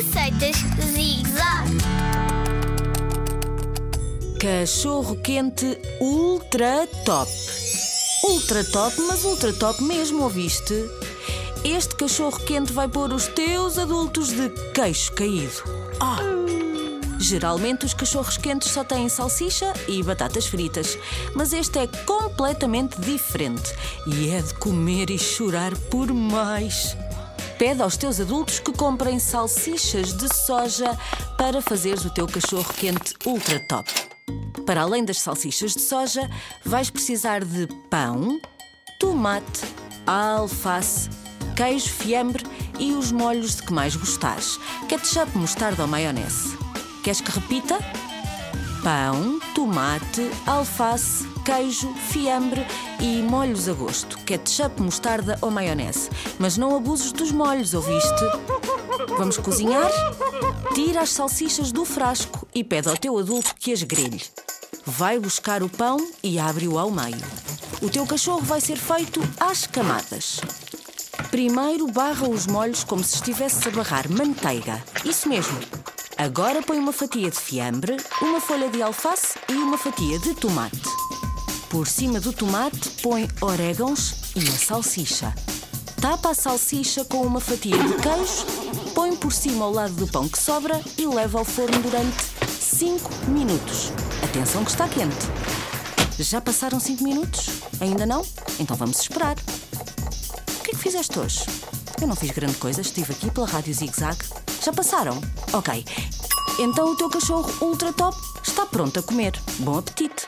Receitas Zig-Zag. Cachorro quente ultra top. Ultra top, mas ultra top mesmo, ouviste? Este cachorro quente vai pôr os teus adultos de queixo caído. Ah! Geralmente os cachorros quentes só têm salsicha e batatas fritas, mas este é completamente diferente e é de comer e chorar por mais. Pede aos teus adultos que comprem salsichas de soja para fazeres o teu cachorro quente ultra top. Para além das salsichas de soja, vais precisar de pão, tomate, alface, queijo, fiambre e os molhos de que mais gostares: ketchup, mostarda ou maionese. Queres que repita? Pão, tomate, alface, queijo, fiambre e molhos a gosto. Ketchup, mostarda ou maionese. Mas não abuses dos molhos, ouviste? Vamos cozinhar? Tira as salsichas do frasco e pede ao teu adulto que as grelhe. Vai buscar o pão e abre-o ao meio. O teu cachorro vai ser feito às camadas. Primeiro barra os molhos como se estivesse a barrar manteiga. Isso mesmo. Agora põe uma fatia de fiambre, uma folha de alface e uma fatia de tomate. Por cima do tomate põe orégãos e a salsicha. Tapa a salsicha com uma fatia de queijo, põe por cima ao lado do pão que sobra e leva ao forno durante 5 minutos. Atenção que está quente. Já passaram 5 minutos? Ainda não? Então vamos esperar. Fizeste hoje? Eu não fiz grande coisa, estive aqui pela Rádio Zig Zag. Já passaram? Ok. Então o teu cachorro ultra top está pronto a comer. Bom apetite!